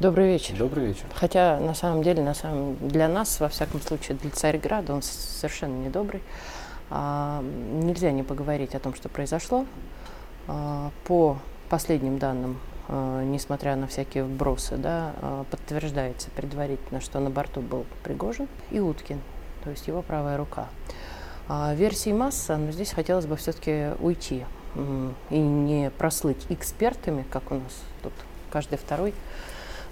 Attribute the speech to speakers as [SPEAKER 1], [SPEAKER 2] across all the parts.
[SPEAKER 1] Добрый вечер.
[SPEAKER 2] Добрый вечер.
[SPEAKER 1] Хотя на самом деле, на самом, для нас, во всяком случае, для Царьграда, он совершенно недобрый. А, нельзя не поговорить о том, что произошло. А, по последним данным, а, несмотря на всякие вбросы, да, а, подтверждается предварительно, что на борту был Пригожин и Уткин, то есть его правая рука. А, версий масса, но здесь хотелось бы все-таки уйти и не прослыть экспертами, как у нас тут каждый второй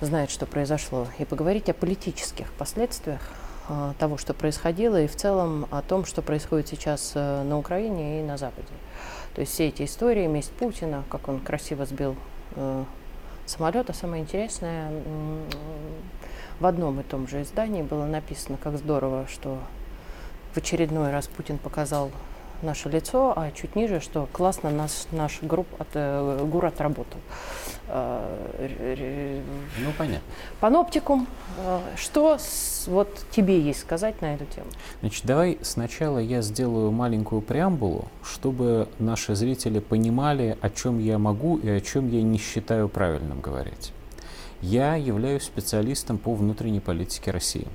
[SPEAKER 1] знает, что произошло, и поговорить о политических последствиях э, того, что происходило, и в целом о том, что происходит сейчас э, на Украине и на Западе. То есть все эти истории, месть Путина, как он красиво сбил э, самолет, а самое интересное, в одном и том же издании было написано, как здорово, что в очередной раз Путин показал наше лицо, а чуть ниже, что классно нас, наш групп от, э, ГУР отработал.
[SPEAKER 2] Э, ну, понятно.
[SPEAKER 1] Паноптикум. Э, что с, вот тебе есть сказать на эту тему?
[SPEAKER 2] Значит, давай сначала я сделаю маленькую преамбулу, чтобы наши зрители понимали, о чем я могу и о чем я не считаю правильным говорить. Я являюсь специалистом по внутренней политике России.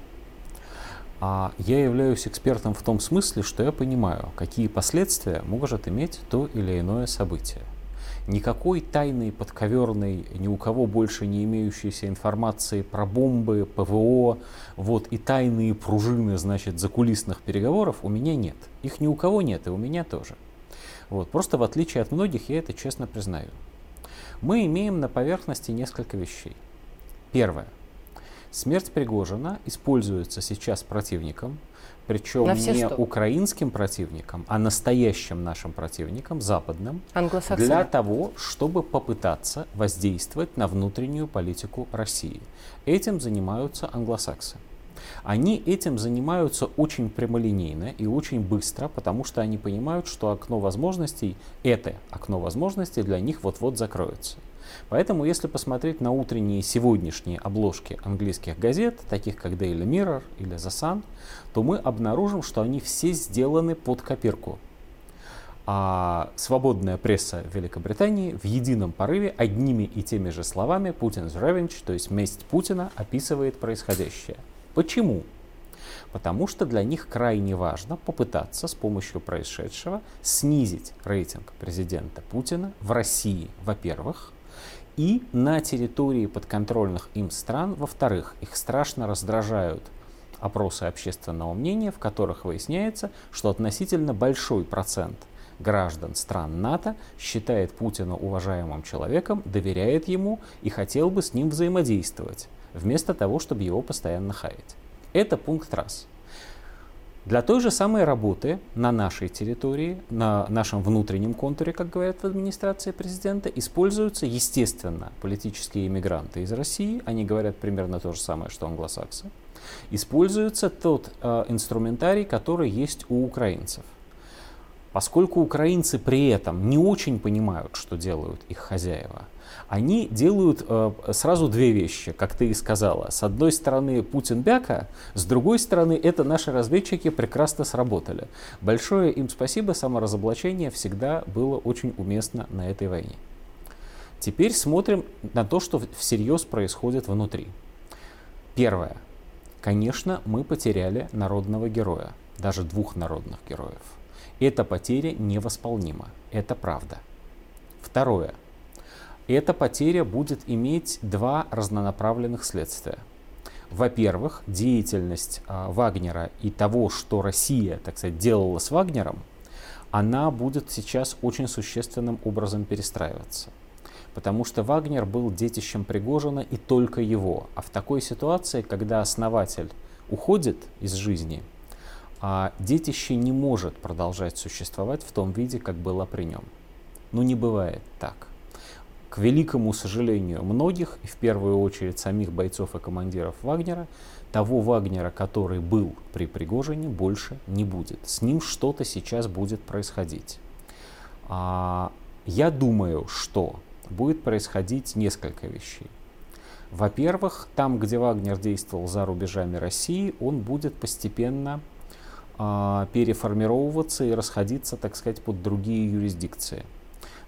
[SPEAKER 2] А я являюсь экспертом в том смысле, что я понимаю, какие последствия может иметь то или иное событие. Никакой тайной, подковерной, ни у кого больше не имеющейся информации про бомбы, ПВО, вот и тайные пружины, значит, закулисных переговоров у меня нет. Их ни у кого нет, и у меня тоже. Вот, просто в отличие от многих, я это честно признаю. Мы имеем на поверхности несколько вещей. Первое – Смерть Пригожина используется сейчас противником, причем не 100. украинским противником, а настоящим нашим противником, западным, для того, чтобы попытаться воздействовать на внутреннюю политику России. Этим занимаются англосаксы. Они этим занимаются очень прямолинейно и очень быстро, потому что они понимают, что окно возможностей, это окно возможностей для них вот-вот закроется. Поэтому, если посмотреть на утренние сегодняшние обложки английских газет, таких как Daily Mirror или The Sun, то мы обнаружим, что они все сделаны под копирку. А свободная пресса Великобритании в едином порыве одними и теми же словами Путин's revenge, то есть месть Путина, описывает происходящее. Почему? Потому что для них крайне важно попытаться с помощью происшедшего снизить рейтинг президента Путина в России, во-первых, и на территории подконтрольных им стран, во-вторых, их страшно раздражают опросы общественного мнения, в которых выясняется, что относительно большой процент граждан стран НАТО считает Путина уважаемым человеком, доверяет ему и хотел бы с ним взаимодействовать, вместо того, чтобы его постоянно хаять. Это пункт раз. Для той же самой работы на нашей территории, на нашем внутреннем контуре, как говорят в администрации президента, используются, естественно, политические иммигранты из России. Они говорят примерно то же самое, что англосаксы. Используется тот э, инструментарий, который есть у украинцев. Поскольку украинцы при этом не очень понимают, что делают их хозяева, они делают э, сразу две вещи, как ты и сказала. С одной стороны Путин бяка, с другой стороны это наши разведчики прекрасно сработали. Большое им спасибо, саморазоблачение всегда было очень уместно на этой войне. Теперь смотрим на то, что всерьез происходит внутри. Первое. Конечно, мы потеряли народного героя, даже двух народных героев. Эта потеря невосполнима, это правда. Второе. Эта потеря будет иметь два разнонаправленных следствия. Во-первых, деятельность э, Вагнера и того, что Россия, так сказать, делала с Вагнером, она будет сейчас очень существенным образом перестраиваться. Потому что Вагнер был детищем Пригожина и только его. А в такой ситуации, когда основатель уходит из жизни, а детище не может продолжать существовать в том виде, как было при нем. Ну не бывает так. К великому сожалению многих, и в первую очередь самих бойцов и командиров Вагнера, того Вагнера, который был при Пригожине, больше не будет. С ним что-то сейчас будет происходить. А, я думаю, что будет происходить несколько вещей. Во-первых, там, где Вагнер действовал за рубежами России, он будет постепенно переформировываться и расходиться, так сказать, под другие юрисдикции.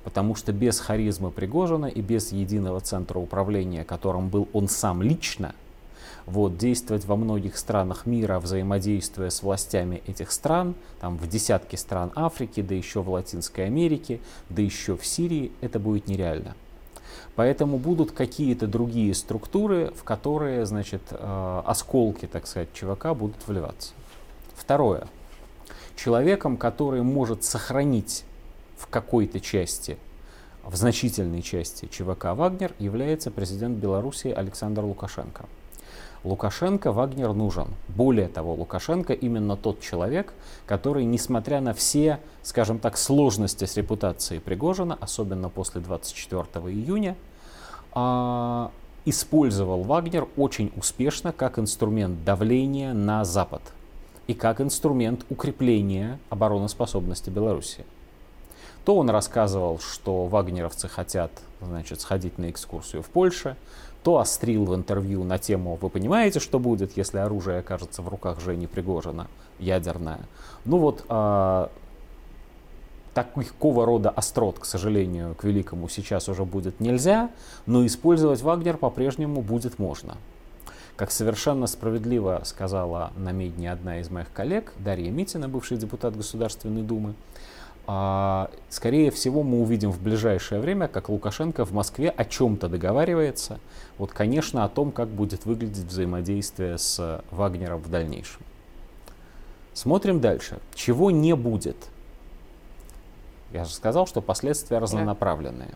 [SPEAKER 2] Потому что без харизмы Пригожина и без единого центра управления, которым был он сам лично, вот, действовать во многих странах мира, взаимодействуя с властями этих стран, там в десятки стран Африки, да еще в Латинской Америке, да еще в Сирии, это будет нереально. Поэтому будут какие-то другие структуры, в которые, значит, э, осколки, так сказать, ЧВК будут вливаться. Второе. Человеком, который может сохранить в какой-то части, в значительной части ЧВК «Вагнер» является президент Беларуси Александр Лукашенко. Лукашенко Вагнер нужен. Более того, Лукашенко именно тот человек, который, несмотря на все, скажем так, сложности с репутацией Пригожина, особенно после 24 июня, а, использовал Вагнер очень успешно как инструмент давления на Запад и как инструмент укрепления обороноспособности Беларуси. То он рассказывал, что вагнеровцы хотят значит, сходить на экскурсию в Польше, то острил в интервью на тему «Вы понимаете, что будет, если оружие окажется в руках Жени Пригожина, ядерное?» Ну вот а, такого рода острот, к сожалению, к великому сейчас уже будет нельзя, но использовать Вагнер по-прежнему будет можно. Как совершенно справедливо сказала на Медне одна из моих коллег, Дарья Митина, бывший депутат Государственной Думы, а, скорее всего, мы увидим в ближайшее время, как Лукашенко в Москве о чем-то договаривается. Вот, конечно, о том, как будет выглядеть взаимодействие с Вагнером в дальнейшем. Смотрим дальше. Чего не будет? Я же сказал, что последствия разнонаправленные.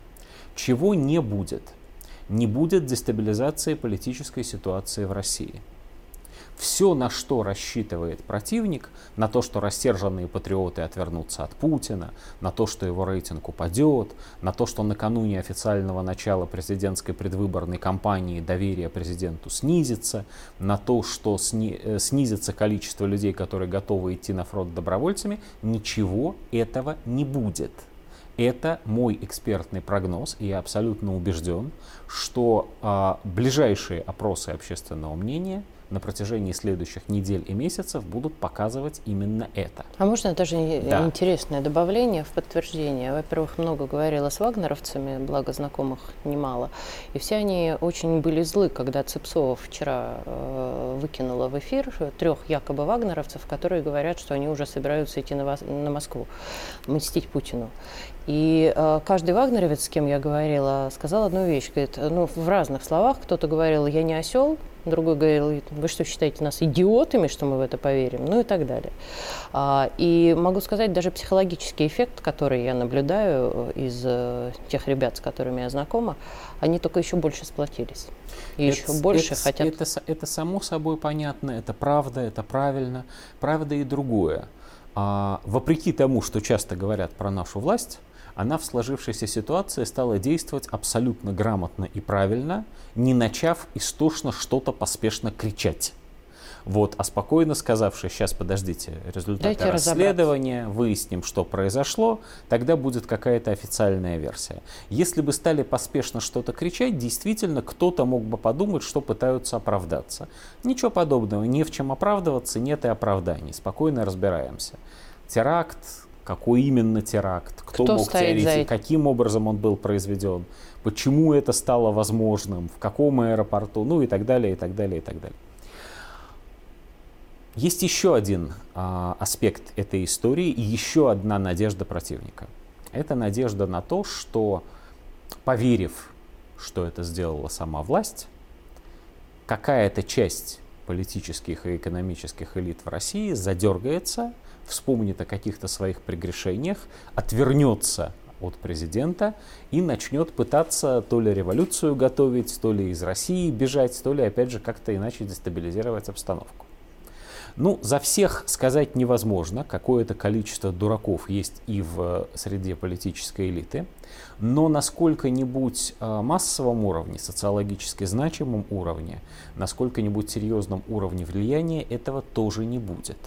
[SPEAKER 2] Чего не будет? Не будет дестабилизации политической ситуации в России все, на что рассчитывает противник, на то, что рассерженные патриоты отвернутся от Путина, на то, что его рейтинг упадет, на то, что накануне официального начала президентской предвыборной кампании доверие президенту снизится, на то, что сни, э, снизится количество людей, которые готовы идти на фронт добровольцами, ничего этого не будет. Это мой экспертный прогноз, и я абсолютно убежден, что а, ближайшие опросы общественного мнения – на протяжении следующих недель и месяцев будут показывать именно это.
[SPEAKER 1] А можно даже да. интересное добавление в подтверждение? Во-первых, много говорила с вагнеровцами, благо знакомых немало, и все они очень были злы, когда Цепсова вчера э, выкинула в эфир трех якобы вагнеровцев, которые говорят, что они уже собираются идти на, на Москву, мстить Путину. И э, каждый вагнеровец, с кем я говорила, сказал одну вещь. Говорит, ну, в разных словах. Кто-то говорил, я не осел, другой говорил, вы что, считаете нас идиотами, что мы в это поверим? Ну и так далее. А, и могу сказать, даже психологический эффект, который я наблюдаю э, из э, тех ребят, с которыми я знакома, они только еще больше сплотились. И это, еще больше
[SPEAKER 2] это,
[SPEAKER 1] хотят...
[SPEAKER 2] Это, это само собой понятно, это правда, это правильно. Правда и другое. А, вопреки тому, что часто говорят про нашу власть, она в сложившейся ситуации стала действовать абсолютно грамотно и правильно, не начав истошно что-то поспешно кричать. Вот, а спокойно сказавший, сейчас подождите, результаты Дайте расследования, выясним, что произошло, тогда будет какая-то официальная версия. Если бы стали поспешно что-то кричать, действительно кто-то мог бы подумать, что пытаются оправдаться. Ничего подобного, не в чем оправдываться, нет и оправданий. Спокойно разбираемся. Теракт, какой именно теракт, кто, кто мог теоретизировать, каким образом он был произведен, почему это стало возможным, в каком аэропорту, ну и так далее, и так далее, и так далее. Есть еще один а, аспект этой истории и еще одна надежда противника. Это надежда на то, что, поверив, что это сделала сама власть, какая-то часть политических и экономических элит в России задергается вспомнит о каких-то своих прегрешениях, отвернется от президента и начнет пытаться то ли революцию готовить, то ли из России бежать, то ли опять же как-то иначе дестабилизировать обстановку. Ну, за всех сказать невозможно, какое-то количество дураков есть и в среде политической элиты, но на сколько-нибудь э, массовом уровне, социологически значимом уровне, на сколько-нибудь серьезном уровне влияния этого тоже не будет.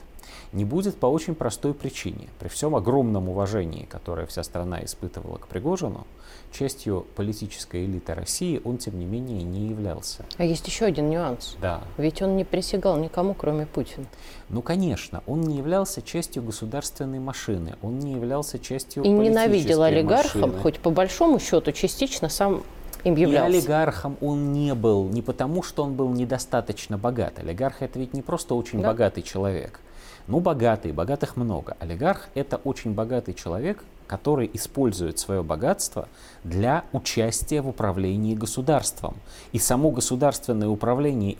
[SPEAKER 2] Не будет по очень простой причине. При всем огромном уважении, которое вся страна испытывала к Пригожину, частью политической элиты России он, тем не менее, не являлся.
[SPEAKER 1] А есть еще один нюанс.
[SPEAKER 2] Да.
[SPEAKER 1] Ведь он не присягал никому, кроме Путина.
[SPEAKER 2] Ну, конечно, он не являлся частью государственной машины, он не являлся частью
[SPEAKER 1] И ненавидел олигархов,
[SPEAKER 2] машины.
[SPEAKER 1] хоть по большому счету частично сам им являлся.
[SPEAKER 2] И олигархом он не был не потому, что он был недостаточно богат. Олигарх это ведь не просто очень
[SPEAKER 1] Да.
[SPEAKER 2] богатый человек. Ну, богатый, богатых много. Олигарх это очень богатый человек, который использует свое богатство для участия в управлении государством. И само государственное управление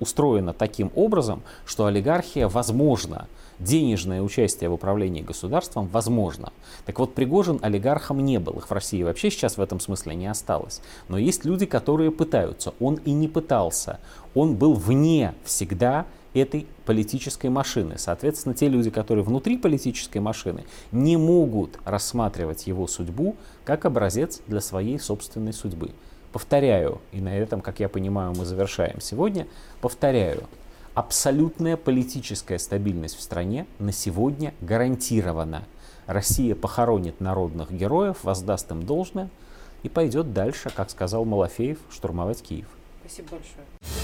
[SPEAKER 2] устроено таким образом, что олигархия возможна. Денежное участие в управлении государством возможно. Так вот, Пригожин олигархом не был. Их в России вообще сейчас в этом смысле не осталось. Но есть люди, которые пытаются. Он и не пытался. Он был вне всегда этой политической машины. Соответственно, те люди, которые внутри политической машины, не могут рассматривать его судьбу как образец для своей собственной судьбы. Повторяю, и на этом, как я понимаю, мы завершаем сегодня, повторяю, абсолютная политическая стабильность в стране на сегодня гарантирована. Россия похоронит народных героев, воздаст им должное и пойдет дальше, как сказал Малафеев, штурмовать Киев.
[SPEAKER 1] Спасибо большое.